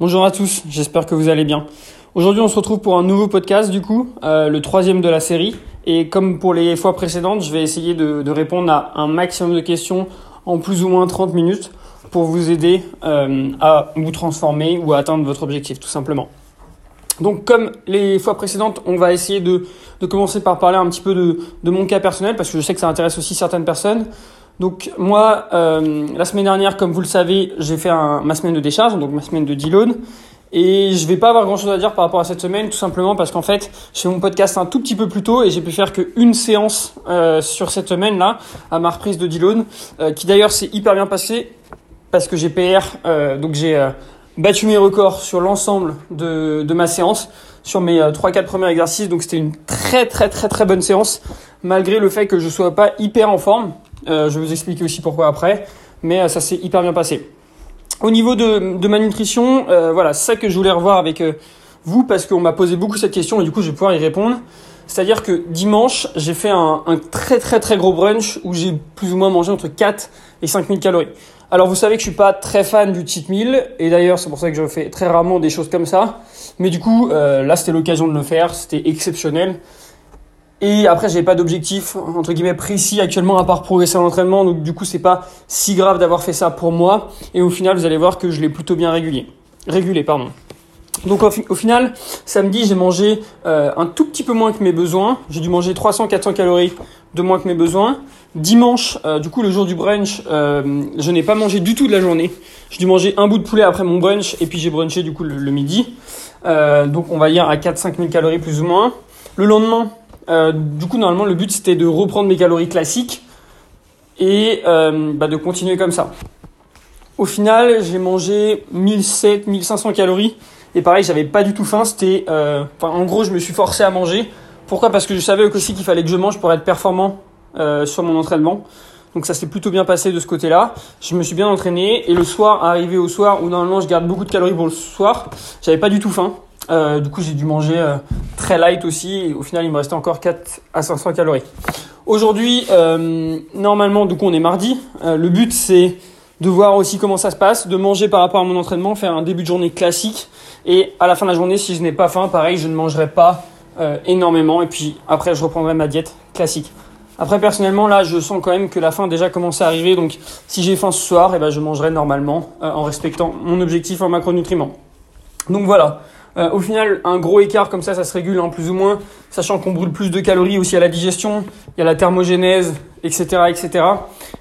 Bonjour à tous, j'espère que vous allez bien. Aujourd'hui, on se retrouve pour un nouveau podcast, du coup, euh, le troisième de la série. Et comme pour les fois précédentes, je vais essayer de, répondre à un maximum de questions en plus ou moins 30 minutes pour vous aider euh, à vous transformer ou à atteindre votre objectif, tout simplement. Donc, comme les fois précédentes, on va essayer de, commencer par parler un petit peu de mon cas personnel parce que je sais que ça intéresse aussi certaines personnes. Donc moi, euh, la semaine dernière, comme vous le savez, j'ai fait un, ma semaine de décharge, donc ma semaine de D-Loan. Et je vais pas avoir grand chose à dire par rapport à cette semaine, tout simplement parce qu'en fait, je fais mon podcast un tout petit peu plus tôt et j'ai pu faire qu'une séance euh, sur cette semaine-là, à ma reprise de D-Loan, euh, qui d'ailleurs s'est hyper bien passé parce que j'ai PR, euh, donc j'ai euh, battu mes records sur l'ensemble de, de ma séance, sur mes 3-4 premiers exercices, donc c'était une très très très très bonne séance, malgré le fait que je sois pas hyper en forme. Euh, je vais vous expliquer aussi pourquoi après, mais euh, ça s'est hyper bien passé. Au niveau de, ma nutrition, euh, voilà, c'est ça que je voulais revoir avec vous parce qu'on m'a posé beaucoup cette question et du coup je vais pouvoir y répondre. C'est-à-dire que dimanche, j'ai fait un, très très très gros brunch où j'ai plus ou moins mangé entre 4 et 5000 calories. Alors vous savez que je suis pas très fan du cheat meal et d'ailleurs c'est pour ça que je fais très rarement des choses comme ça. Mais du coup, là c'était l'occasion de le faire, c'était exceptionnel. Et après, j'ai pas d'objectif entre guillemets précis actuellement à part progresser à l'entraînement, donc du coup, c'est pas si grave d'avoir fait ça pour moi. Et au final, vous allez voir que je l'ai plutôt bien régulé. Régulé, pardon. Donc au, final, samedi, j'ai mangé euh, un tout petit peu moins que mes besoins. J'ai dû manger 300-400 calories de moins que mes besoins. Dimanche, euh, du coup, le jour du brunch, euh, je n'ai pas mangé du tout de la journée. J'ai dû manger un bout de poulet après mon brunch et puis j'ai brunché du coup le, le midi. Donc on va dire à 4-5 000 calories plus ou moins. Le lendemain, euh, du coup, normalement, le but c'était de reprendre mes calories classiques et euh, bah, de continuer comme ça. Au final, j'ai mangé 1700-1500 calories et pareil, j'avais pas du tout faim. C'était, euh, en gros, je me suis forcé à manger. Pourquoi? Parce que je savais aussi qu'il fallait que je mange pour être performant sur mon entraînement. Donc ça s'est plutôt bien passé de ce côté-là. Je me suis bien entraîné et le soir, arrivé au soir où normalement je garde beaucoup de calories pour le soir, j'avais pas du tout faim. Euh, du coup, j'ai dû manger euh, très light aussi. Et au final, il me restait encore 4 à 500 calories. Aujourd'hui, euh, normalement, du coup, on est mardi. Le but, c'est de voir aussi comment ça se passe, de manger par rapport à mon entraînement, faire un début de journée classique. Et à la fin de la journée, si je n'ai pas faim, pareil, je ne mangerai pas énormément. Et puis après, je reprendrai ma diète classique. Après, personnellement, là, je sens quand même que la a déjà commencé à arriver. Donc, si j'ai faim ce soir, eh ben, je mangerai normalement en respectant mon objectif en macronutriments. Donc voilà. Euh, au final, un gros écart comme ça, ça se régule hein, plus ou moins, sachant qu'on brûle plus de calories aussi à la digestion, il y a la thermogénèse, etc., etc.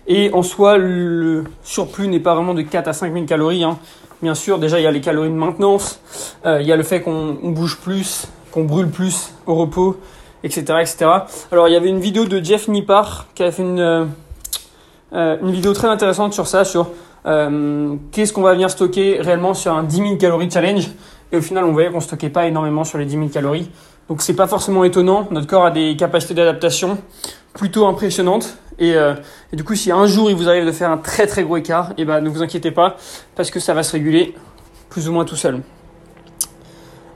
Et en soi, le surplus n'est pas vraiment de 4 à 5 000 calories. Hein. Bien sûr, déjà, il y a les calories de maintenance, euh, il y a le fait qu'on bouge plus, qu'on brûle plus au repos, etc., etc. Alors, il y avait une vidéo de Jeff Nippard qui a fait une, euh, vidéo très intéressante sur ça, sur qu'est-ce qu'on va venir stocker réellement sur un 10 000 calories challenge. Et au final, on voyait qu'on stockait pas énormément sur les 10 000 calories. Donc c'est pas forcément étonnant. Notre corps a des capacités d'adaptation plutôt impressionnantes. Et, euh, et, du coup, si un jour il vous arrive de faire un très très gros écart, et eh ben ne vous inquiétez pas parce que ça va se réguler plus ou moins tout seul.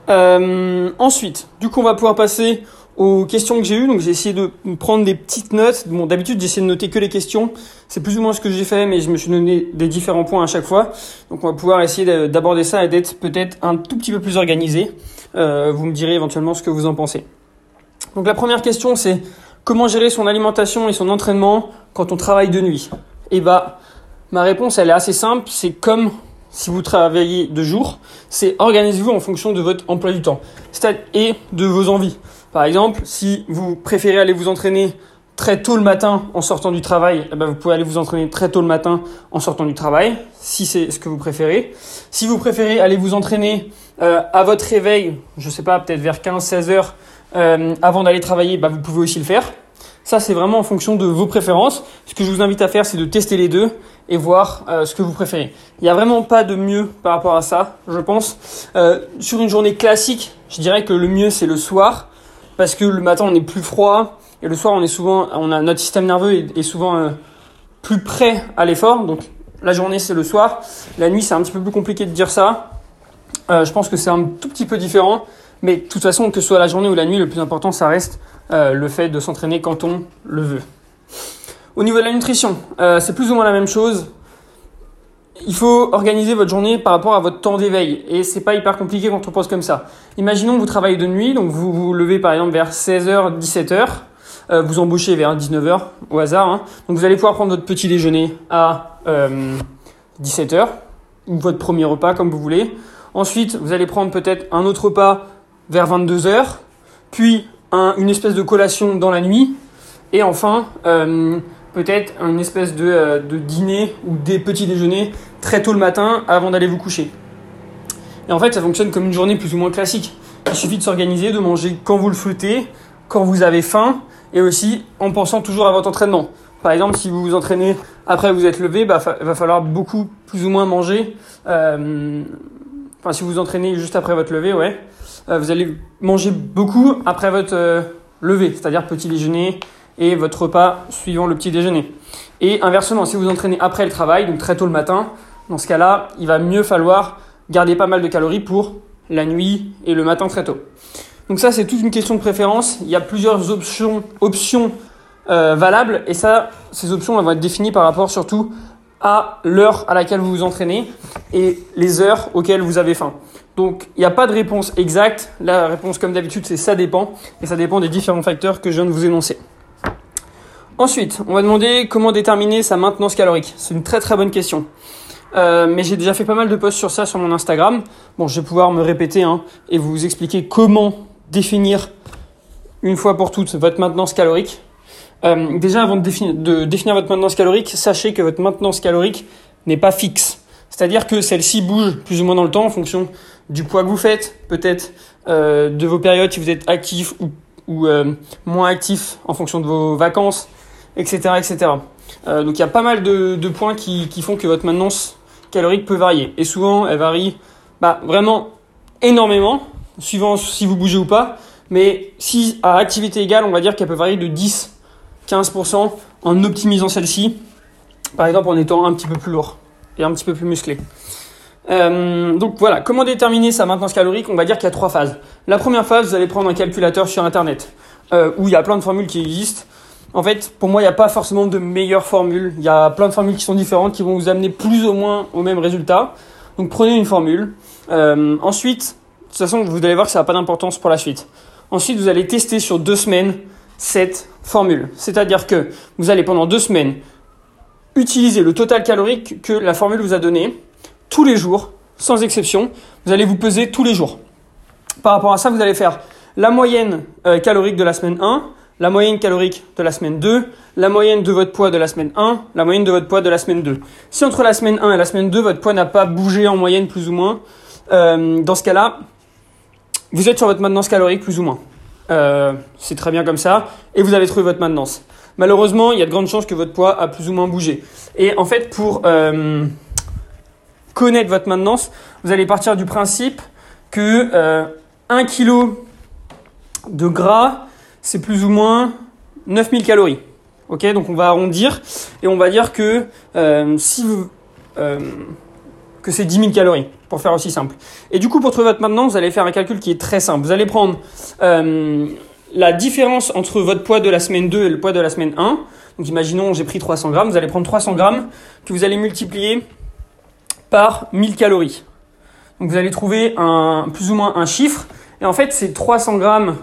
Euh, ensuite, du coup, on va pouvoir passer aux questions que j'ai eues. Donc j'ai essayé de prendre des petites notes. Bon, d'habitude j'essaie de noter que les questions. C'est plus ou moins ce que j'ai fait, mais je me suis donné des différents points à chaque fois. Donc on va pouvoir essayer d'aborder ça et d'être peut-être un tout petit peu plus organisé. Euh, vous me direz éventuellement ce que vous en pensez. Donc la première question c'est comment gérer son alimentation et son entraînement quand on travaille de nuit? Et eh bah ma réponse elle est assez simple. C'est comme si vous travaillez de jour, c'est organisez-vous en fonction de votre emploi du temps et de vos envies. Par exemple, si vous préférez aller vous entraîner très tôt le matin en sortant du travail, eh ben vous pouvez aller vous entraîner très tôt le matin en sortant du travail, si c'est ce que vous préférez. Si vous préférez aller vous entraîner euh, à votre réveil, je sais pas, peut-être vers 15-16 heures euh, avant d'aller travailler, bah, vous pouvez aussi le faire. Ça, c'est vraiment en fonction de vos préférences. Ce que je vous invite à faire, c'est de tester les deux et voir euh, ce que vous préférez. Il n'y a vraiment pas de mieux par rapport à ça, je pense. Euh, sur une journée classique, je dirais que le mieux, c'est le soir parce que le matin on est plus froid et le soir on est souvent, on a notre système nerveux est, souvent euh, plus prêt à l'effort. Donc la journée c'est le soir, la nuit c'est un petit peu plus compliqué de dire ça. Euh, je pense que c'est un tout petit peu différent, mais de toute façon que ce soit la journée ou la nuit, le plus important ça reste euh, le fait de s'entraîner quand on le veut. Au niveau de la nutrition, c'est plus ou moins la même chose. Il faut organiser votre journée par rapport à votre temps d'éveil. Et c'est pas hyper compliqué quand on pense comme ça. Imaginons que vous travaillez de nuit, donc vous vous levez par exemple vers 16h, 17h. Euh, vous embauchez vers 19h au hasard. Hein. Donc vous allez pouvoir prendre votre petit déjeuner à euh, 17h ou votre premier repas comme vous voulez. Ensuite, vous allez prendre peut-être un autre repas vers 22h, puis un, une espèce de collation dans la nuit, et enfin euh, peut-être une espèce de, euh, de, dîner ou des petits déjeuners très tôt le matin avant d'aller vous coucher. Et en fait, ça fonctionne comme une journée plus ou moins classique. Il suffit de s'organiser, de manger quand vous le souhaitez, quand vous avez faim, et aussi en pensant toujours à votre entraînement. Par exemple, si vous vous entraînez après vous êtes levé, bah, il va falloir beaucoup plus ou moins manger. Euh, enfin, si vous vous entraînez juste après votre lever, ouais, euh, vous allez manger beaucoup après votre euh, lever, c'est-à-dire petit déjeuner et votre repas suivant le petit déjeuner. Et inversement, si vous vous entraînez après le travail, donc très tôt le matin, dans ce cas-là, il va mieux falloir garder pas mal de calories pour la nuit et le matin très tôt. Donc ça, c'est toute une question de préférence. Il y a plusieurs options, euh, valables et ça, ces options vont être définies par rapport surtout à l'heure à laquelle vous vous entraînez et les heures auxquelles vous avez faim. Donc il n'y a pas de réponse exacte. La réponse comme d'habitude c'est ça dépend et ça dépend des différents facteurs que je viens de vous énoncer. Ensuite, on va demander comment déterminer sa maintenance calorique. C'est une très très bonne question. Euh, mais j'ai déjà fait pas mal de posts sur ça sur mon Instagram. Bon, je vais pouvoir me répéter hein, et vous expliquer comment définir une fois pour toutes votre maintenance calorique. Euh, déjà, avant de définir, votre maintenance calorique, sachez que votre maintenance calorique n'est pas fixe. C'est-à-dire que celle-ci bouge plus ou moins dans le temps en fonction du poids que vous faites, peut-être euh, de vos périodes si vous êtes actif ou, ou euh, moins actif en fonction de vos vacances, etc. etc. Euh, donc il y a pas mal de, de points qui, qui, font que votre maintenance calorique peut varier. Et souvent, elle varie bah, vraiment énormément, suivant si vous bougez ou pas. Mais si à activité égale, on va dire qu'elle peut varier de 10 15% en optimisant celle-ci, par exemple en étant un petit peu plus lourd et un petit peu plus musclé. Euh, donc voilà, comment déterminer sa maintenance calorique? On va dire qu'il y a trois phases. La première phase, vous allez prendre un calculateur sur Internet, euh, où il y a plein de formules qui existent. En fait, pour moi, il n'y a pas forcément de meilleures formules. Il y a plein de formules qui sont différentes, qui vont vous amener plus ou moins au même résultat. Donc prenez une formule. Euh, ensuite, de toute façon, vous allez voir que ça n'a pas d'importance pour la suite. Ensuite, vous allez tester sur deux semaines cette formule. C'est-à-dire que vous allez pendant deux semaines utiliser le total calorique que la formule vous a donné tous les jours, sans exception. Vous allez vous peser tous les jours. Par rapport à ça, vous allez faire la moyenne euh, calorique de la semaine 1, la moyenne calorique de la semaine 2, la moyenne de votre poids de la semaine 1, la moyenne de votre poids de la semaine 2. Si entre la semaine 1 et la semaine 2, votre poids n'a pas bougé en moyenne plus ou moins, euh, dans ce cas-là, vous êtes sur votre maintenance calorique plus ou moins. Euh, c'est très bien comme ça, et vous avez trouvé votre maintenance. Malheureusement, il y a de grandes chances que votre poids a plus ou moins bougé. Et en fait, pour euh, connaître votre maintenance, vous allez partir du principe que euh, 1 kg de gras, c'est plus ou moins 9000 calories. Ok, donc on va arrondir et on va dire que euh, si euh, que c'est 10 000 calories pour faire aussi simple. Et du coup, pour trouver votre maintenance, vous allez faire un calcul qui est très simple. Vous allez prendre euh, la différence entre votre poids de la semaine 2 et le poids de la semaine 1. Donc imaginons, j'ai pris 300 grammes. Vous allez prendre 300 grammes que vous allez multiplier par 1000 calories. Donc vous allez trouver un, plus ou moins un chiffre. Et en fait, c'est 300 grammes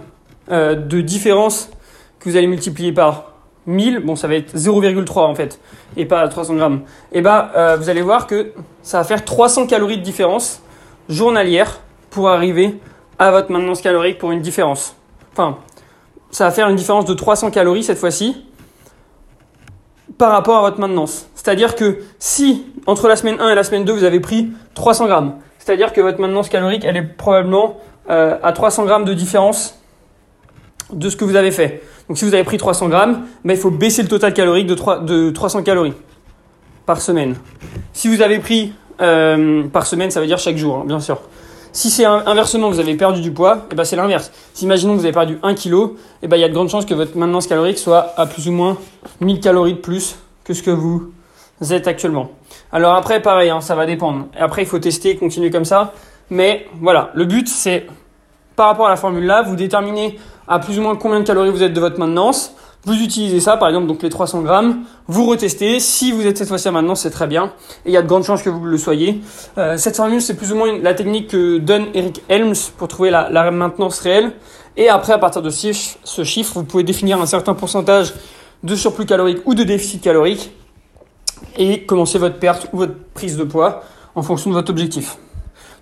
euh, de différence que vous allez multiplier par 1000, bon ça va être 0,3 en fait, et pas 300 grammes, et bah euh, vous allez voir que ça va faire 300 calories de différence journalière pour arriver à votre maintenance calorique pour une différence. Enfin, ça va faire une différence de 300 calories cette fois-ci par rapport à votre maintenance. C'est-à-dire que si entre la semaine 1 et la semaine 2 vous avez pris 300 grammes, c'est-à-dire que votre maintenance calorique elle est probablement euh, à 300 grammes de différence de ce que vous avez fait. Donc si vous avez pris 300 grammes, ben, il faut baisser le total calorique de, 3, de 300 calories par semaine. Si vous avez pris euh, par semaine, ça veut dire chaque jour, hein, bien sûr. Si c'est inversement, vous avez perdu du poids, et ben c'est l'inverse. Si imaginons que vous avez perdu 1 kg, et ben il y a de grandes chances que votre maintenance calorique soit à plus ou moins 1000 calories de plus que ce que vous êtes actuellement. Alors après, pareil, hein, ça va dépendre. Après, il faut tester, continuer comme ça. Mais voilà, le but, c'est par rapport à la formule là, vous déterminez à plus ou moins combien de calories vous êtes de votre maintenance. Vous utilisez ça, par exemple, donc les 300 grammes, vous retestez. Si vous êtes cette fois-ci maintenant, c'est très bien. Et il y a de grandes chances que vous le soyez. Euh, cette formule, c'est plus ou moins la technique que donne Eric Helms pour trouver la maintenance réelle. Et après, à partir de ce chiffre, vous pouvez définir un certain pourcentage de surplus calorique ou de déficit calorique et commencer votre perte ou votre prise de poids en fonction de votre objectif.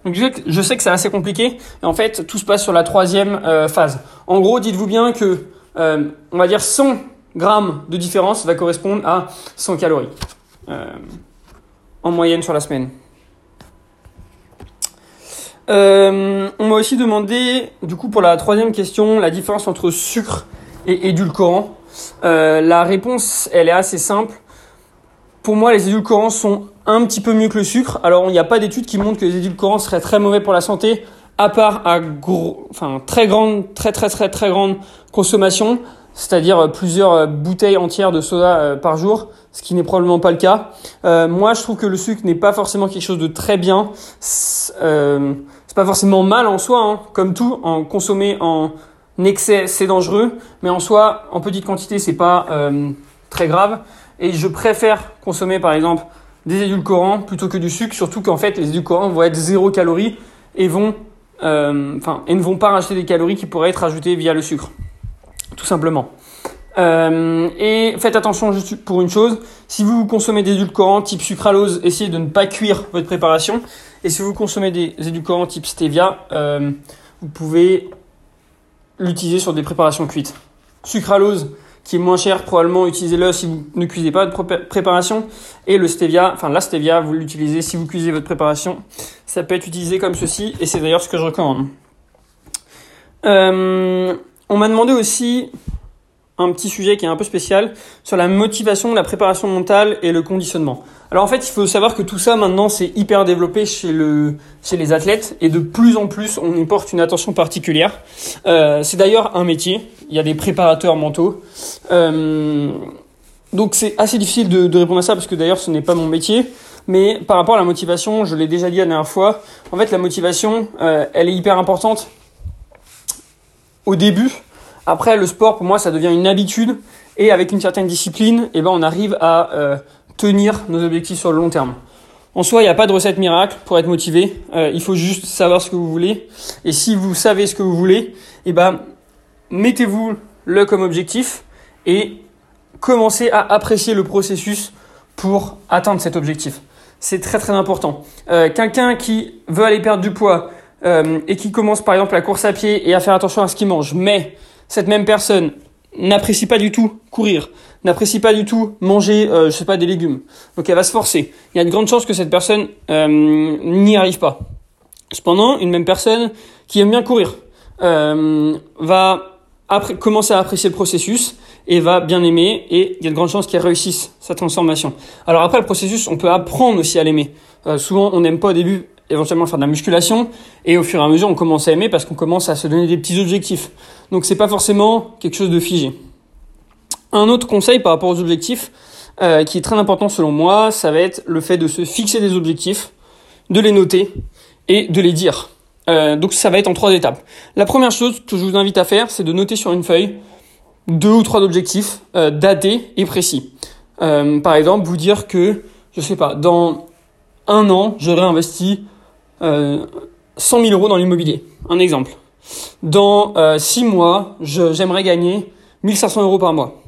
Donc je sais que c'est assez compliqué. Et en fait, tout se passe sur la troisième euh, phase. En gros, dites-vous bien que, euh, on va dire 100 grammes de différence va correspondre à 100 calories euh, en moyenne sur la semaine. on m'a aussi demandé, du coup, pour la troisième question, la différence entre sucre et édulcorant. la réponse, elle est assez simple. Pour moi, les édulcorants sont un petit peu mieux que le sucre. Alors, il n'y a pas d'études qui montrent que les édulcorants seraient très mauvais pour la santé, à part à gros, enfin, très grande, très, très, très, très grande consommation, c'est-à-dire euh, plusieurs euh, bouteilles entières de soda euh, par jour, ce qui n'est probablement pas le cas. moi, je trouve que le sucre n'est pas forcément quelque chose de très bien. C'est pas forcément mal en soi, hein. comme tout, en consommer en excès, c'est dangereux, mais en soi, en petite quantité, c'est pas très grave et je préfère consommer par exemple des édulcorants plutôt que du sucre, surtout qu'en fait les édulcorants vont être zéro calorie et vont, euh, et ne vont pas rajouter des calories qui pourraient être ajoutées via le sucre, tout simplement. Euh, et faites attention juste pour une chose, si vous consommez des édulcorants type sucralose, essayez de ne pas cuire votre préparation. Et si vous consommez des édulcorants type stevia, euh, vous pouvez l'utiliser sur des préparations cuites. Sucralose, qui est moins cher, probablement utilisez-le si vous ne cuisez pas votre préparation. Et le stevia, enfin la stevia, vous l'utilisez si vous cuisez votre préparation. Ça peut être utilisé comme ceci, et c'est d'ailleurs ce que je recommande. Euh, on m'a demandé aussi un petit sujet qui est un peu spécial sur la motivation, la préparation mentale et le conditionnement. Alors en fait, il faut savoir que tout ça maintenant c'est hyper développé chez le chez les athlètes et de plus en plus on y porte une attention particulière. Euh, c'est d'ailleurs un métier. Il y a des préparateurs mentaux. Euh, donc c'est assez difficile de, répondre à ça parce que d'ailleurs ce n'est pas mon métier. Mais par rapport à la motivation, je l'ai déjà dit la dernière fois. En fait, la motivation, euh, elle est hyper importante au début après, le sport, pour moi, ça devient une habitude. Et avec une certaine discipline, eh ben, on arrive à tenir nos objectifs sur le long terme. En soi, il n'y a pas de recette miracle pour être motivé. Euh, il faut juste savoir ce que vous voulez. Et si vous savez ce que vous voulez, eh ben, mettez-vous le comme objectif et commencez à apprécier le processus pour atteindre cet objectif. C'est très très important. Euh, Quelqu'un qui veut aller perdre du poids euh, et qui commence par exemple la course à pied et à faire attention à ce qu'il mange, mais cette même personne n'apprécie pas du tout courir, n'apprécie pas du tout manger, euh, je sais pas, des légumes. Donc elle va se forcer. Il y a de grandes chances que cette personne euh, n'y arrive pas. Cependant, une même personne qui aime bien courir euh, va après, commencer à apprécier le processus et va bien aimer et il y a de grandes chances qu'elle réussisse sa transformation. Alors après le processus, on peut apprendre aussi à l'aimer. Euh, souvent, on n'aime pas au début éventuellement faire de la musculation et au fur et à mesure on commence à aimer parce qu'on commence à se donner des petits objectifs. Donc c'est pas forcément quelque chose de figé. Un autre conseil par rapport aux objectifs euh, qui est très important selon moi, ça va être le fait de se fixer des objectifs, de les noter et de les dire. Euh, donc ça va être en trois étapes. La première chose que je vous invite à faire, c'est de noter sur une feuille deux ou trois objectifs euh, datés et précis. Par exemple, vous dire que, je sais pas, dans un an, j'aurais investi 100 000 euros dans l'immobilier. Un exemple. Dans euh, 6 mois, j'aimerais gagner 1500 euros par mois.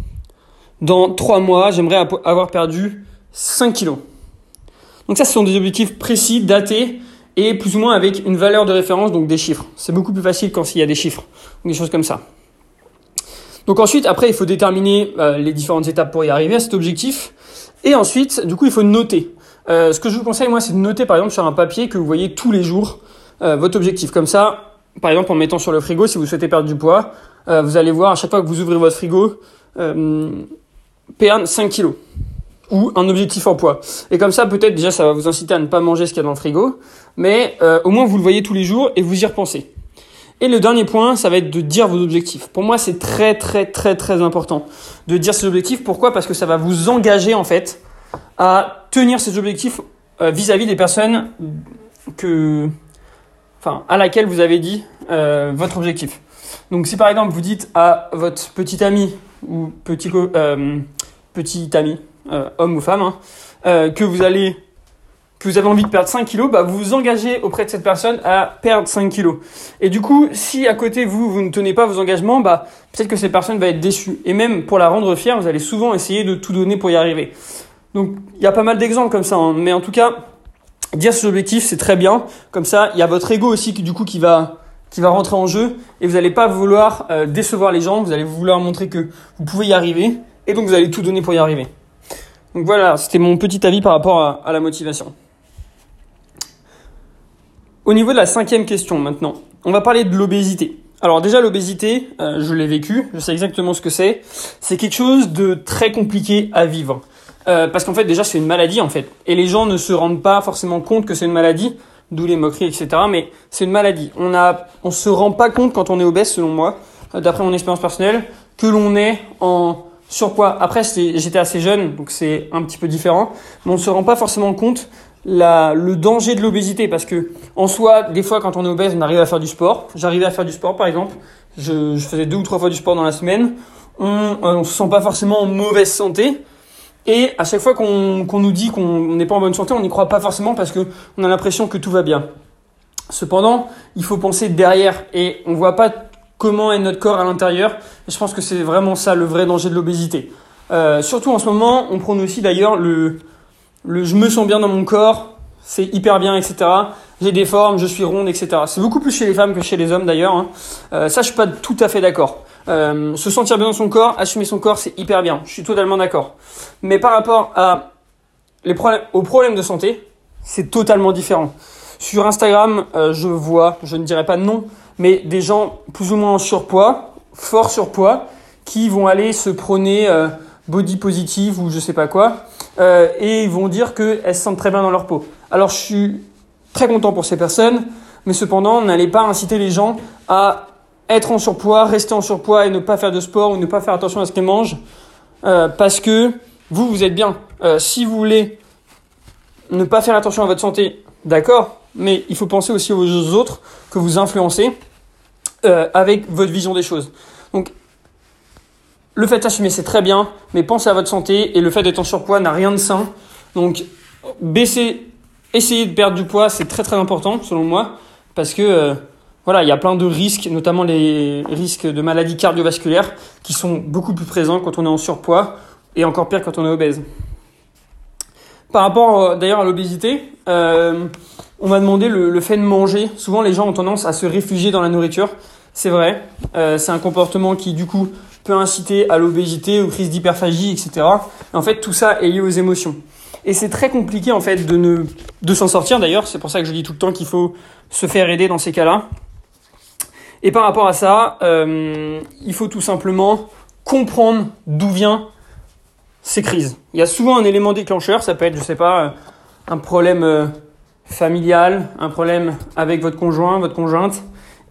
Dans 3 mois, j'aimerais avoir perdu 5 kilos. Donc ça, ce sont des objectifs précis, datés et plus ou moins avec une valeur de référence, donc des chiffres. C'est beaucoup plus facile quand il y a des chiffres, des choses comme ça. Donc ensuite, après, il faut déterminer euh, les différentes étapes pour y arriver à cet objectif. Et ensuite, du coup, il faut noter. Euh, ce que je vous conseille, moi, c'est de noter, par exemple, sur un papier que vous voyez tous les jours euh, votre objectif. Comme ça, par exemple, en mettant sur le frigo, si vous souhaitez perdre du poids, euh, vous allez voir à chaque fois que vous ouvrez votre frigo, perdre 5 kilos ou un objectif en poids. Et comme ça, peut-être déjà, ça va vous inciter à ne pas manger ce qu'il y a dans le frigo, mais au moins vous le voyez tous les jours et vous y repensez. Et le dernier point, ça va être de dire vos objectifs. Pour moi, c'est très très très très important de dire ces objectifs. Pourquoi? Parce que ça va vous engager en fait à tenir ces objectifs euh, vis-à-vis des personnes que, enfin, à laquelle vous avez dit euh, votre objectif. Donc, si par exemple vous dites à votre petit ami ou petit, euh, petit ami, homme ou femme, hein, que vous allez que vous avez envie de perdre 5 kilos, bah, vous vous engagez auprès de cette personne à perdre 5 kilos. Et du coup, si à côté vous, vous ne tenez pas vos engagements, bah, peut-être que cette personne va être déçue. Et même pour la rendre fière, vous allez souvent essayer de tout donner pour y arriver. Donc, il y a pas mal d'exemples comme ça. Hein. Mais en tout cas, dire ses objectifs, c'est très bien. Comme ça, il y a votre ego aussi du coup qui va qui rentrer en jeu et vous n'allez pas vouloir euh, décevoir les gens, vous allez vouloir montrer que vous pouvez y arriver et donc vous allez tout donner pour y arriver. Donc voilà, c'était mon petit avis par rapport à, la motivation. Au niveau de la cinquième question maintenant, on va parler de l'obésité. Alors déjà l'obésité, euh, je l'ai vécu, je sais exactement ce que c'est. C'est quelque chose de très compliqué à vivre. Euh, parce qu'en fait déjà c'est une maladie en fait. Et les gens ne se rendent pas forcément compte que c'est une maladie d'où les moqueries, etc. Mais c'est une maladie. On a, on se rend pas compte quand on est obèse, selon moi, euh, d'après mon expérience personnelle, que l'on est en surpoids. Après, j'étais assez jeune, donc c'est un petit peu différent, mais on ne se rend pas forcément compte la, le danger de l'obésité parce que en soi, des fois, quand on est obèse, on arrive à faire du sport. J'arrivais à faire du sport, par exemple. Je, faisais deux ou trois fois du sport dans la semaine. On, on se sent pas forcément en mauvaise santé, et à chaque fois qu'on nous dit qu'on n'est pas en bonne santé, on n'y croit pas forcément parce qu'on a l'impression que tout va bien. Cependant, il faut penser derrière et on ne voit pas comment est notre corps à l'intérieur. Et je pense que c'est vraiment ça le vrai danger de l'obésité. Euh, surtout en ce moment, on prône aussi d'ailleurs le, je me sens bien dans mon corps, c'est hyper bien, etc. J'ai des formes, je suis ronde, etc. C'est beaucoup plus chez les femmes que chez les hommes d'ailleurs. Hein. Euh, ça, je suis pas tout à fait d'accord. Euh, se sentir bien dans son corps, assumer son corps, c'est hyper bien. Je suis totalement d'accord. Mais par rapport aux problèmes de santé, c'est totalement différent. Sur Instagram, euh, je vois, je ne dirais pas nom, mais des gens plus ou moins en surpoids, fort surpoids, qui vont aller se prôner euh, body positive ou je sais pas quoi, et ils vont dire qu'elles se sentent très bien dans leur peau. Alors je suis très content pour ces personnes, mais cependant, n'allez pas inciter les gens à être en surpoids, rester en surpoids et ne pas faire de sport ou ne pas faire attention à ce qu'ils mangent, euh, parce que vous, vous êtes bien. Euh, si vous voulez ne pas faire attention à votre santé, d'accord, mais il faut penser aussi aux autres que vous influencez euh, avec votre vision des choses. Donc, le fait d'assumer, c'est très bien, mais pensez à votre santé et le fait d'être en surpoids n'a rien de sain. Donc, baisser, essayer de perdre du poids, c'est très très important selon moi, parce que voilà, il y a plein de risques, notamment les risques de maladies cardiovasculaires, qui sont beaucoup plus présents quand on est en surpoids et encore pire quand on est obèse. Par rapport euh, d'ailleurs à l'obésité, euh, on m'a demandé le, fait de manger. Souvent, les gens ont tendance à se réfugier dans la nourriture. C'est vrai, euh, c'est un comportement qui du coup peut inciter à l'obésité, aux crises d'hyperphagie, etc. en fait, tout ça est lié aux émotions. Et c'est très compliqué en fait de ne de s'en sortir. D'ailleurs, c'est pour ça que je dis tout le temps qu'il faut se faire aider dans ces cas-là. Et par rapport à ça, euh, il faut tout simplement comprendre d'où vient ces crises. Il y a souvent un élément déclencheur, ça peut être, je sais pas, euh, un problème euh, familial, un problème avec votre conjoint, votre conjointe.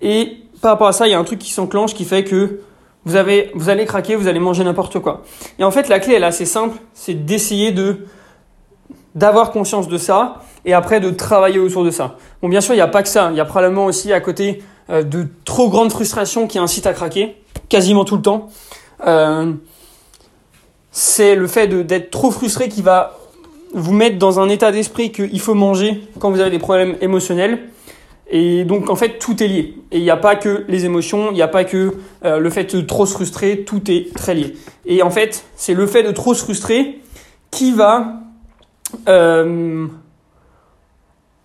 Et par rapport à ça, il y a un truc qui s'enclenche qui fait que vous, avez, vous allez craquer, vous allez manger n'importe quoi. Et en fait, la clé, elle est assez simple, c'est d'essayer de d'avoir conscience de ça et après de travailler autour de ça. Bon, bien sûr, il n'y a pas que ça. Il y a probablement aussi à côté de trop grandes frustrations qui incitent à craquer, quasiment tout le temps. Euh, c'est le fait d'être trop frustré qui va vous mettre dans un état d'esprit qu'il faut manger quand vous avez des problèmes émotionnels. Et donc en fait tout est lié. Et il n'y a pas que les émotions, il n'y a pas que euh, le fait de trop se frustrer, tout est très lié. Et en fait c'est le fait de trop se frustrer qui va euh,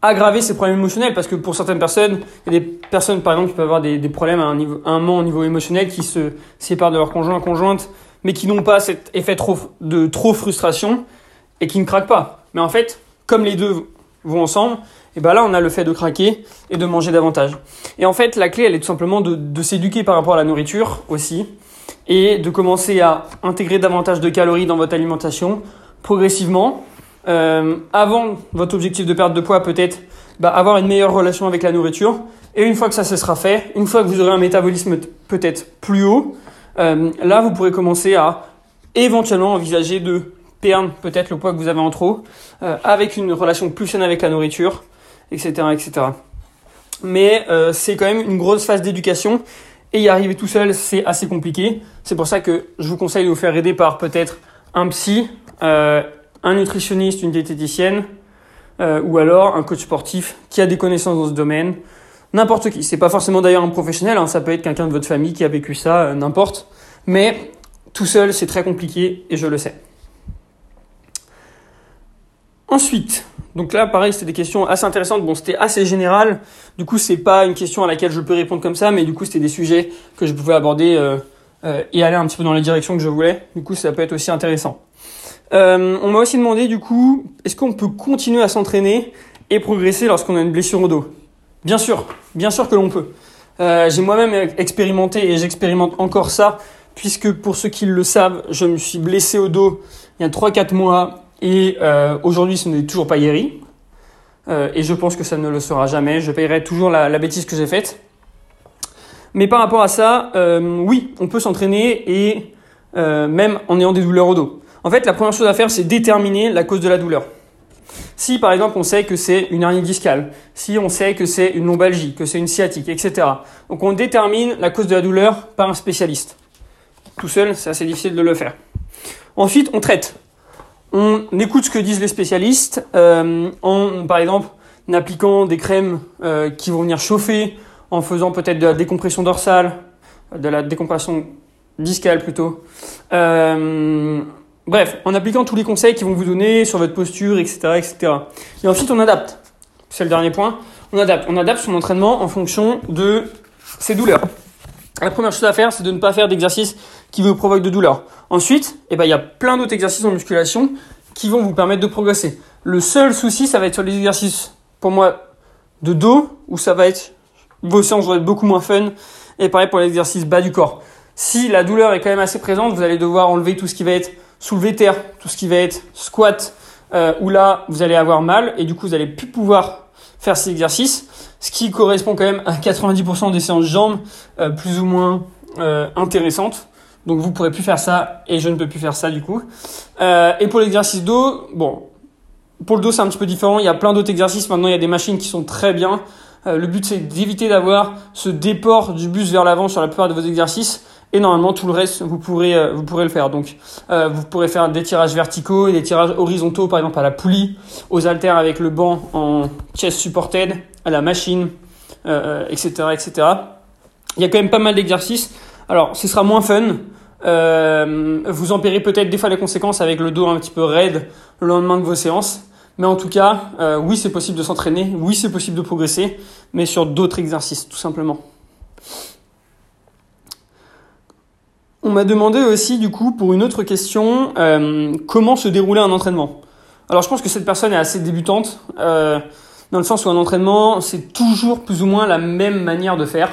aggraver ces problèmes émotionnels parce que pour certaines personnes, il y a des personnes par exemple qui peuvent avoir des, des problèmes à un, un moment au niveau émotionnel qui se séparent de leur conjoint conjointe mais qui n'ont pas cet effet trop, de trop frustration et qui ne craquent pas. Mais en fait, comme les deux vont ensemble, et ben là on a le fait de craquer et de manger davantage. Et en fait la clé elle est tout simplement de, de s'éduquer par rapport à la nourriture aussi et de commencer à intégrer davantage de calories dans votre alimentation progressivement euh, avant votre objectif de perte de poids, peut-être bah, avoir une meilleure relation avec la nourriture. Et une fois que ça se sera fait, une fois que vous aurez un métabolisme peut-être plus haut, euh, là vous pourrez commencer à éventuellement envisager de perdre peut-être le poids que vous avez en trop, euh, avec une relation plus saine avec la nourriture, etc., etc. Mais euh, c'est quand même une grosse phase d'éducation Et y arriver tout seul, c'est assez compliqué. C'est pour ça que je vous conseille de vous faire aider par peut-être un psy, euh, un nutritionniste, une diététicienne, euh, ou alors un coach sportif qui a des connaissances dans ce domaine. N'importe qui. C'est pas forcément d'ailleurs un professionnel, hein. ça peut être quelqu'un de votre famille qui a vécu ça, euh, n'importe. Mais tout seul, c'est très compliqué et je le sais. Ensuite, donc là, pareil, c'était des questions assez intéressantes. Bon, c'était assez général. Du coup, c'est pas une question à laquelle je peux répondre comme ça, mais du coup, c'était des sujets que je pouvais aborder euh, et aller un petit peu dans les directions que je voulais. Du coup, ça peut être aussi intéressant. Euh, on m'a aussi demandé, du coup, est-ce qu'on peut continuer à s'entraîner et progresser lorsqu'on a une blessure au dos? Bien sûr, bien sûr que l'on peut. J'ai moi-même expérimenté et j'expérimente encore ça, puisque pour ceux qui le savent, je me suis blessé au dos il y a 3-4 mois et euh, aujourd'hui, ce n'est toujours pas guéri. Euh, et je pense que ça ne le sera jamais. Je payerai toujours la, bêtise que j'ai faite. Mais par rapport à ça, euh, oui, on peut s'entraîner et euh, même en ayant des douleurs au dos. En fait, la première chose à faire, c'est déterminer la cause de la douleur. Si par exemple on sait que c'est une hernie discale, si on sait que c'est une lombalgie, que c'est une sciatique, etc. Donc on détermine la cause de la douleur par un spécialiste. Tout seul, c'est assez difficile de le faire. Ensuite, on traite on écoute ce que disent les spécialistes euh, en, par exemple, en appliquant des crèmes euh, qui vont venir chauffer, en faisant peut-être de la décompression dorsale, de la décompression discale plutôt. Euh, bref, en appliquant tous les conseils qu'ils vont vous donner sur votre posture, etc., etc. Et ensuite, on adapte. C'est le dernier point. On adapte. On adapte son entraînement en fonction de ses douleurs. La première chose à faire, c'est de ne pas faire d'exercices qui vous provoquent de douleur. Ensuite, eh ben, il y a plein d'autres exercices en musculation qui vont vous permettre de progresser. Le seul souci, ça va être sur les exercices, pour moi, de dos, où ça va être, vos séances vont être beaucoup moins fun. Et pareil pour l'exercice bas du corps. Si la douleur est quand même assez présente, vous allez devoir enlever tout ce qui va être soulevé terre, tout ce qui va être squat, euh, où là, vous allez avoir mal, et du coup, vous allez plus pouvoir faire ces exercices ce qui correspond quand même à 90% des séances jambes euh, plus ou moins euh, intéressantes. Donc vous pourrez plus faire ça et je ne peux plus faire ça du coup. Euh, et pour l'exercice dos, bon, pour le dos c'est un petit peu différent. Il y a plein d'autres exercices. Maintenant il y a des machines qui sont très bien. le but c'est d'éviter d'avoir ce déport du bus vers l'avant sur la plupart de vos exercices. Et normalement tout le reste vous pourrez vous pourrez le faire. Donc vous pourrez faire des tirages verticaux et des tirages horizontaux par exemple à la poulie, aux haltères avec le banc en chest supported à la machine, etc., euh, etc. Il y a quand même pas mal d'exercices. Alors, ce sera moins fun. Euh, vous en paierez peut-être des fois les conséquences avec le dos un petit peu raide le lendemain de vos séances. Mais en tout cas, euh, oui, c'est possible de s'entraîner, oui, c'est possible de progresser, mais sur d'autres exercices, tout simplement. On m'a demandé aussi, du coup, pour une autre question, comment se dérouler un entraînement. Alors, je pense que cette personne est assez débutante. Euh, dans le sens où un entraînement, c'est toujours plus ou moins la même manière de faire.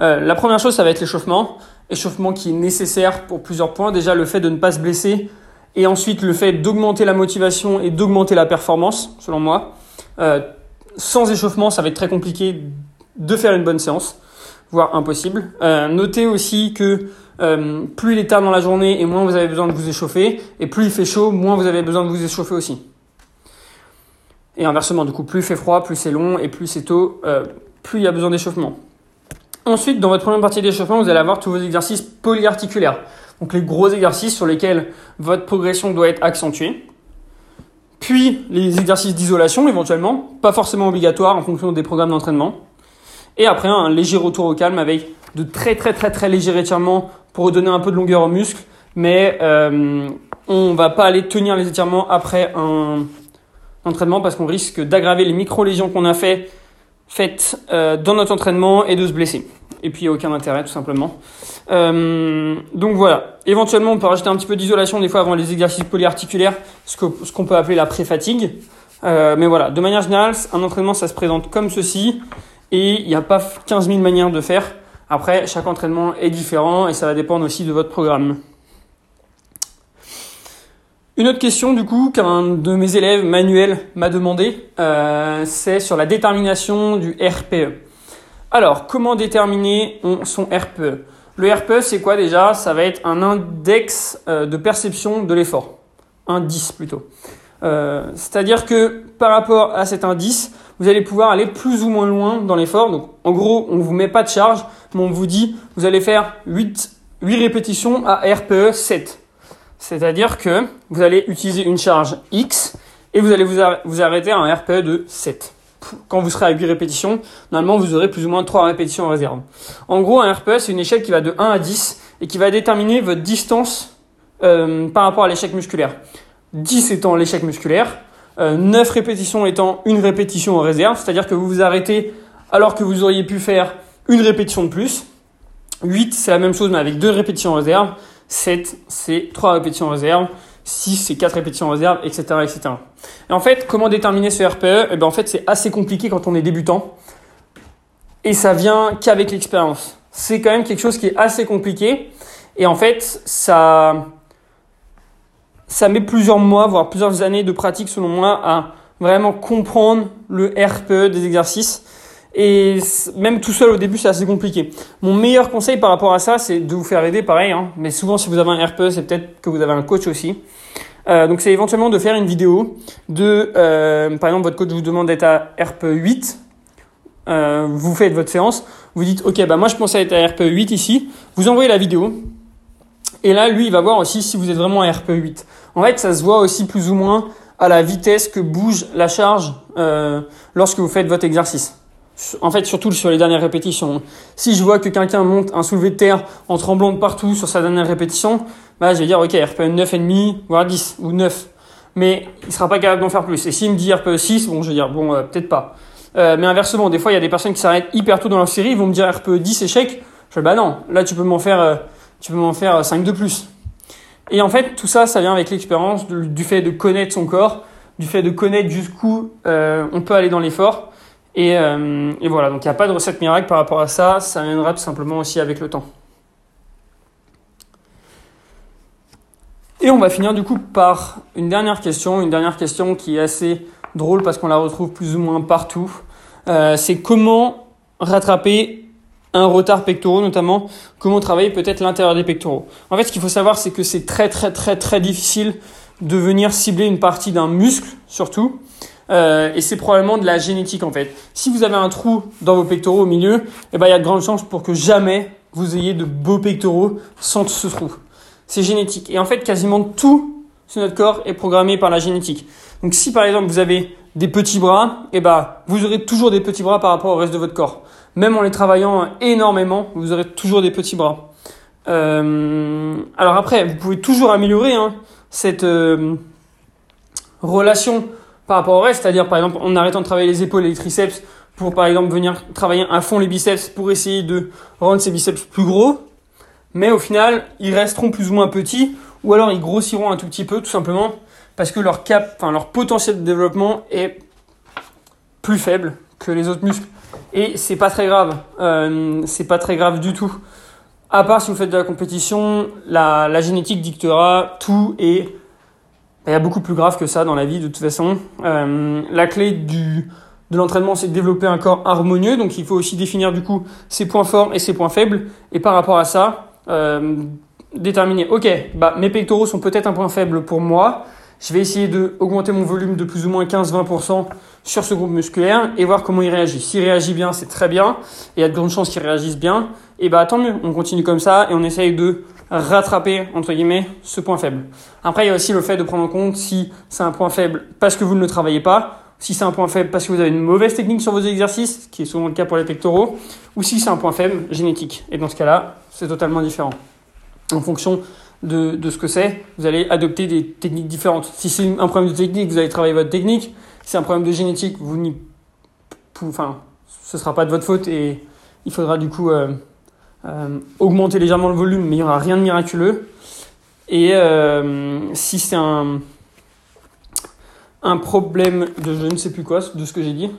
Euh, la première chose, ça va être l'échauffement. Échauffement qui est nécessaire pour plusieurs points. Déjà, le fait de ne pas se blesser. Et ensuite, le fait d'augmenter la motivation et d'augmenter la performance, selon moi. Euh, sans échauffement, ça va être très compliqué de faire une bonne séance, voire impossible. Euh, notez aussi que euh, plus il est tard dans la journée et moins vous avez besoin de vous échauffer, et plus il fait chaud, moins vous avez besoin de vous échauffer aussi. Et inversement, du coup, plus il fait froid, plus c'est long, et plus c'est tôt, euh, plus il y a besoin d'échauffement. Ensuite, dans votre première partie d'échauffement, vous allez avoir tous vos exercices polyarticulaires. Donc les gros exercices sur lesquels votre progression doit être accentuée. Puis les exercices d'isolation éventuellement, pas forcément obligatoires en fonction des programmes d'entraînement. Et après un léger retour au calme avec de très très très très légers étirements pour redonner un peu de longueur aux muscles. Mais euh, on va pas aller tenir les étirements après un, entraînement parce qu'on risque d'aggraver les micro-lésions qu'on a fait, faites euh, dans notre entraînement et de se blesser. Et puis il n'y a aucun intérêt tout simplement. Euh, donc voilà. Éventuellement on peut rajouter un petit peu d'isolation des fois avant les exercices polyarticulaires, ce qu'on ce qu'on peut appeler la pré-fatigue. Euh, mais voilà, de manière générale, un entraînement ça se présente comme ceci et il n'y a pas 15 000 manières de faire. Après, chaque entraînement est différent et ça va dépendre aussi de votre programme. Une autre question du coup qu'un de mes élèves, Manuel, m'a demandé, euh, c'est sur la détermination du RPE. Alors, comment déterminer son RPE Le RPE, c'est quoi déjà? Ça va être un index euh, de perception de l'effort. Indice plutôt. Euh, c'est-à-dire que par rapport à cet indice, vous allez pouvoir aller plus ou moins loin dans l'effort. Donc, en gros, on ne vous met pas de charge, on vous dit, vous allez faire 8, 8 répétitions à RPE 7. C'est-à-dire que vous allez utiliser une charge X et vous allez vous, vous arrêter à un RPE de 7. Quand vous serez à 8 répétitions, normalement vous aurez plus ou moins 3 répétitions en réserve. En gros, un RPE, c'est une échelle qui va de 1 à 10 et qui va déterminer votre distance euh, par rapport à l'échec musculaire. 10 étant l'échec musculaire, 9 euh, répétitions étant une répétition en réserve, c'est-à-dire que vous vous arrêtez alors que vous auriez pu faire une répétition de plus. 8, c'est la même chose mais avec 2 répétitions en réserve. 7, c'est 3 répétitions en réserve. 6, c'est 4 répétitions en réserve, etc., etc. Et en fait, comment déterminer ce RPE Eh bien, en fait, c'est assez compliqué quand on est débutant. Et ça vient qu'avec l'expérience. C'est quand même quelque chose qui est assez compliqué. Et en fait, ça, ça met plusieurs mois, voire plusieurs années de pratique, selon moi, à vraiment comprendre le RPE des exercices. Et même tout seul au début, c'est assez compliqué. Mon meilleur conseil par rapport à ça, c'est de vous faire aider, pareil. Hein, mais souvent, si vous avez un RPE, c'est peut-être que vous avez un coach aussi. Euh, donc, c'est éventuellement de faire une vidéo de, euh, par exemple, votre coach vous demande d'être à RPE 8. Euh, vous faites votre séance. Vous dites, OK, bah moi, je pense à être à RPE 8 ici. Vous envoyez la vidéo. Et là, lui, il va voir aussi si vous êtes vraiment à RPE 8. En fait, ça se voit aussi plus ou moins à la vitesse que bouge la charge euh, lorsque vous faites votre exercice. En fait, surtout sur les dernières répétitions. Si je vois que quelqu'un monte un soulevé de terre en tremblant de partout sur sa dernière répétition, bah, je vais dire, OK, RPE 9,5, voire 10, ou 9. Mais il sera pas capable d'en faire plus. Et s'il me dit RPE 6, bon, je vais dire, bon, euh, peut-être pas. Euh, mais inversement, des fois, il y a des personnes qui s'arrêtent hyper tôt dans leur série, ils vont me dire RPE 10 échec. Je vais, bah non, là, tu peux m'en faire, euh, tu peux m'en faire 5 de plus. Et en fait, tout ça, ça vient avec l'expérience du fait de connaître son corps, du fait de connaître jusqu'où on peut aller dans l'effort. Et, euh, et, voilà, donc il n'y a pas de recette miracle par rapport à ça, ça viendra tout simplement aussi avec le temps. Et on va finir du coup par une dernière question, une dernière question qui est assez drôle parce qu'on la retrouve plus ou moins partout. Euh, c'est comment rattraper un retard pectoraux notamment, comment travailler peut-être l'intérieur des pectoraux. En fait, ce qu'il faut savoir, c'est que c'est très très très très difficile de venir cibler une partie d'un muscle, surtout. Euh, et c'est probablement de la génétique en fait. Si vous avez un trou dans vos pectoraux au milieu, eh ben, il y a de grandes chances pour que jamais vous ayez de beaux pectoraux sans ce trou. C'est génétique. Et en fait, quasiment tout sur notre corps est programmé par la génétique. Donc si par exemple vous avez des petits bras, eh ben, vous aurez toujours des petits bras par rapport au reste de votre corps même en les travaillant énormément, vous aurez toujours des petits bras. Euh, alors après, vous pouvez toujours améliorer hein, cette euh, relation par rapport au reste, c'est-à-dire par exemple en arrêtant de travailler les épaules et les triceps pour par exemple venir travailler à fond les biceps pour essayer de rendre ces biceps plus gros, mais au final ils resteront plus ou moins petits ou alors ils grossiront un tout petit peu tout simplement parce que leur cap, enfin leur potentiel de développement est plus faible que les autres muscles. Et c'est pas très grave. Euh, c'est pas très grave du tout. À part si vous faites de la compétition, la, la génétique dictera tout et il y a beaucoup plus grave que ça dans la vie de toute façon. Euh, la clé du, de l'entraînement, c'est de développer un corps harmonieux. Donc il faut aussi définir du coup ses points forts et ses points faibles. Et par rapport à ça, euh, déterminer, ok, bah, mes pectoraux sont peut-être un point faible pour moi. Je vais essayer d'augmenter mon volume de plus ou moins 15-20% sur ce groupe musculaire et voir comment il réagit. S'il réagit bien, c'est très bien, et il y a de grandes chances qu'il réagisse bien, et bah tant mieux, on continue comme ça et on essaye de rattraper, entre guillemets, ce point faible. Après, il y a aussi le fait de prendre en compte si c'est un point faible parce que vous ne le travaillez pas, si c'est un point faible parce que vous avez une mauvaise technique sur vos exercices, qui est souvent le cas pour les pectoraux, ou si c'est un point faible génétique. Et dans ce cas-là, c'est totalement différent. En fonction de, ce que c'est, vous allez adopter des techniques différentes. Si c'est un problème de technique, vous allez travailler votre technique c'est un problème de génétique, vous n'y, enfin, ce sera pas de votre faute et il faudra du coup euh, augmenter légèrement le volume, mais il n'y aura rien de miraculeux. Et euh, si c'est un, problème de je ne sais plus quoi, de ce que j'ai dit,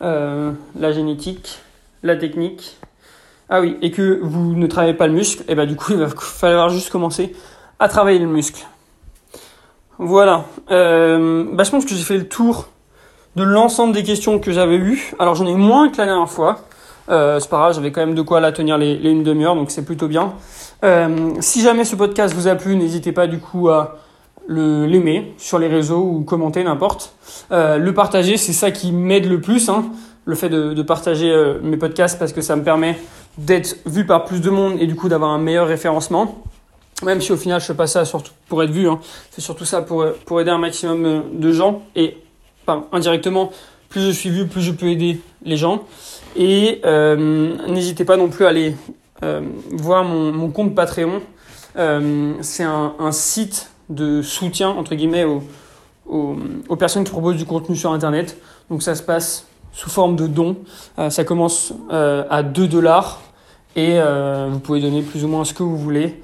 la génétique, la technique, ah oui, et que vous ne travaillez pas le muscle, et bah du coup il va falloir juste commencer à travailler le muscle. Voilà. Euh, bah, je pense que j'ai fait le tour de l'ensemble des questions que j'avais eues. Alors j'en ai moins que la dernière fois. Euh, c'est pas grave, j'avais quand même de quoi la tenir les, une demi-heure, donc c'est plutôt bien. Euh, si jamais ce podcast vous a plu, n'hésitez pas du coup à le l'aimer sur les réseaux ou commenter n'importe. Euh, le partager, c'est ça qui m'aide le plus. Hein. le fait de, partager mes podcasts parce que ça me permet d'être vu par plus de monde et du coup d'avoir un meilleur référencement. Même si au final je fais pas ça surtout pour être vu, hein. c'est surtout ça pour, pour aider un maximum de gens et indirectement, plus je suis vu, plus je peux aider les gens. Et euh, n'hésitez pas non plus à aller euh, voir mon, mon, compte Patreon. Euh, c'est un, un, site de soutien entre guillemets aux, aux, aux, personnes qui proposent du contenu sur Internet. Donc ça se passe sous forme de dons. Euh, ça commence euh, à 2 dollars et vous pouvez donner plus ou moins ce que vous voulez.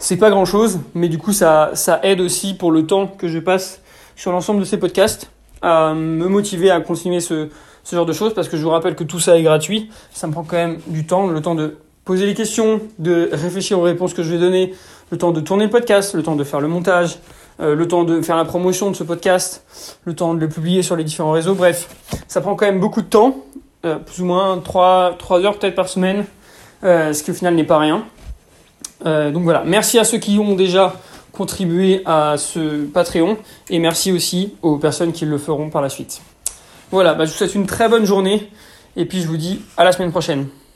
C'est pas grand chose, mais du coup ça, ça aide aussi pour le temps que je passe sur l'ensemble de ces podcasts à me motiver à continuer ce, ce genre de choses parce que je vous rappelle que tout ça est gratuit. Ça me prend quand même du temps, le temps de poser les questions, de réfléchir aux réponses que je vais donner, le temps de tourner le podcast, le temps de faire le montage, euh, le temps de faire la promotion de ce podcast, le temps de le publier sur les différents réseaux. Bref, ça prend quand même beaucoup de temps, euh, plus ou moins 3, 3 heures peut-être par semaine, euh, ce qui au final n'est pas rien. Donc voilà, merci à ceux qui ont déjà contribué à ce Patreon et merci aussi aux personnes qui le feront par la suite. Voilà, bah, je vous souhaite une très bonne journée et puis je vous dis à la semaine prochaine.